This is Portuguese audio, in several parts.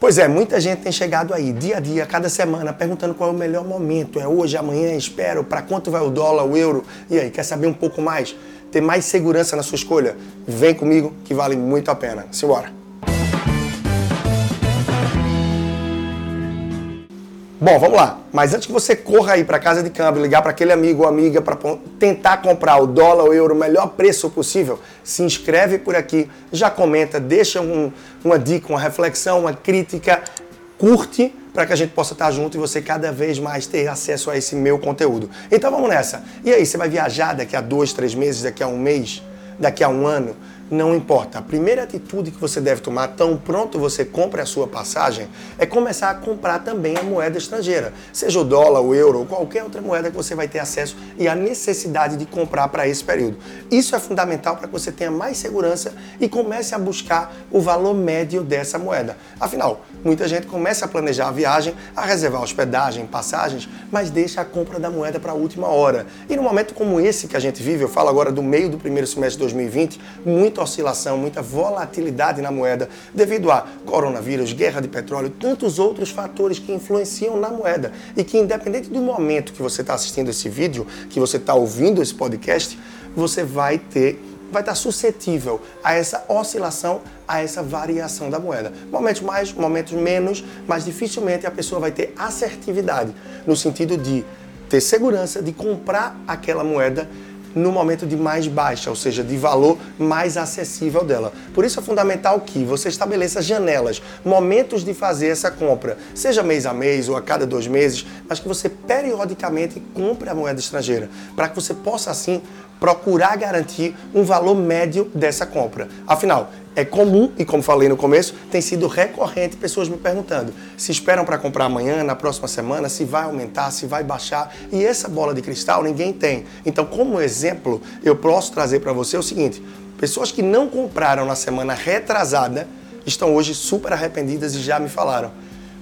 Pois é, muita gente tem chegado aí, dia a dia, cada semana, perguntando qual é o melhor momento. É hoje, amanhã, espero, para quanto vai o dólar, o euro? E aí, quer saber um pouco mais? Ter mais segurança na sua escolha? Vem comigo que vale muito a pena. Simbora! Bom, vamos lá. Mas antes que você corra aí para casa de câmbio, ligar para aquele amigo ou amiga para tentar comprar o dólar ou euro o melhor preço possível, se inscreve por aqui, já comenta, deixa um, uma dica, uma reflexão, uma crítica, curte para que a gente possa estar junto e você cada vez mais ter acesso a esse meu conteúdo. Então vamos nessa. E aí, você vai viajar daqui a dois, três meses, daqui a um mês, daqui a um ano? Não importa. A primeira atitude que você deve tomar, tão pronto você compra a sua passagem, é começar a comprar também a moeda estrangeira, seja o dólar, o euro ou qualquer outra moeda que você vai ter acesso e a necessidade de comprar para esse período. Isso é fundamental para que você tenha mais segurança e comece a buscar o valor médio dessa moeda. Afinal, muita gente começa a planejar a viagem, a reservar hospedagem, passagens, mas deixa a compra da moeda para a última hora. E num momento como esse que a gente vive, eu falo agora do meio do primeiro semestre de 2020, muito muita oscilação, muita volatilidade na moeda devido a coronavírus, guerra de petróleo, tantos outros fatores que influenciam na moeda e que independente do momento que você está assistindo esse vídeo, que você está ouvindo esse podcast, você vai ter vai estar suscetível a essa oscilação, a essa variação da moeda. Momentos mais, momentos menos, mas dificilmente a pessoa vai ter assertividade no sentido de ter segurança de comprar aquela moeda no momento de mais baixa, ou seja, de valor mais acessível dela. Por isso é fundamental que você estabeleça janelas, momentos de fazer essa compra, seja mês a mês ou a cada dois meses, mas que você periodicamente compre a moeda estrangeira, para que você possa assim procurar garantir um valor médio dessa compra. Afinal, é comum, e como falei no começo, tem sido recorrente pessoas me perguntando se esperam para comprar amanhã, na próxima semana, se vai aumentar, se vai baixar. E essa bola de cristal ninguém tem. Então, como exemplo, eu posso trazer para você o seguinte: pessoas que não compraram na semana retrasada estão hoje super arrependidas e já me falaram.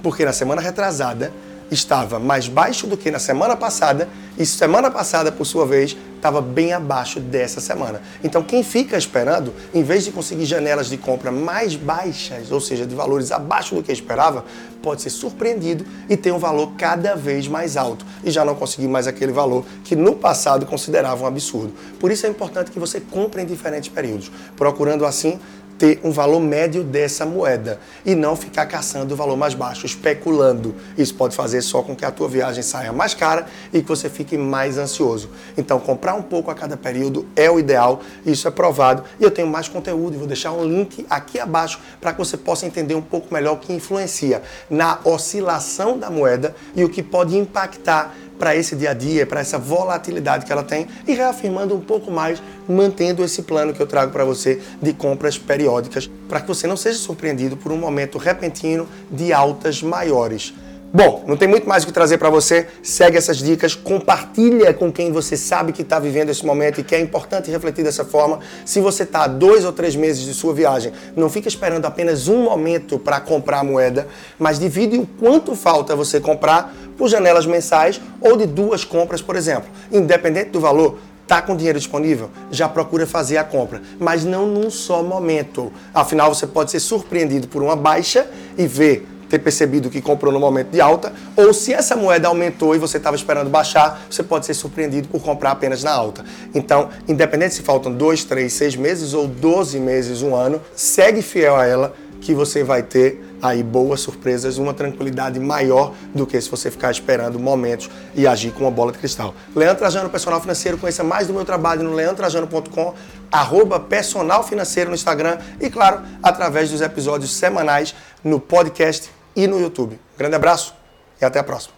Porque na semana retrasada estava mais baixo do que na semana passada e semana passada, por sua vez, estava bem abaixo dessa semana. Então, quem fica esperando, em vez de conseguir janelas de compra mais baixas, ou seja, de valores abaixo do que esperava, pode ser surpreendido e ter um valor cada vez mais alto e já não conseguir mais aquele valor que no passado considerava um absurdo. Por isso é importante que você compre em diferentes períodos, procurando assim ter um valor médio dessa moeda e não ficar caçando o valor mais baixo, especulando. Isso pode fazer só com que a tua viagem saia mais cara e que você fique mais ansioso. Então, comprar um pouco a cada período é o ideal, isso é provado. E eu tenho mais conteúdo e vou deixar um link aqui abaixo para que você possa entender um pouco melhor o que influencia na oscilação da moeda e o que pode impactar para esse dia a dia, para essa volatilidade que ela tem e reafirmando um pouco mais, mantendo esse plano que eu trago para você de compras periódicas, para que você não seja surpreendido por um momento repentino de altas maiores. Bom, não tem muito mais o que trazer para você. Segue essas dicas, compartilha com quem você sabe que está vivendo esse momento e que é importante refletir dessa forma. Se você está dois ou três meses de sua viagem, não fica esperando apenas um momento para comprar a moeda, mas divide o quanto falta você comprar por janelas mensais ou de duas compras, por exemplo. Independente do valor, Tá com dinheiro disponível? Já procura fazer a compra, mas não num só momento. Afinal, você pode ser surpreendido por uma baixa e ver ter percebido que comprou no momento de alta, ou se essa moeda aumentou e você estava esperando baixar, você pode ser surpreendido por comprar apenas na alta. Então, independente se faltam dois, três, seis meses ou 12 meses, um ano, segue fiel a ela que você vai ter aí boas surpresas, uma tranquilidade maior do que se você ficar esperando momentos e agir com uma bola de cristal. Leandro Trajano, personal financeiro, conheça mais do meu trabalho no leandrotrajano.com, arroba personal financeiro no Instagram e, claro, através dos episódios semanais no podcast e no YouTube. Grande abraço e até a próxima.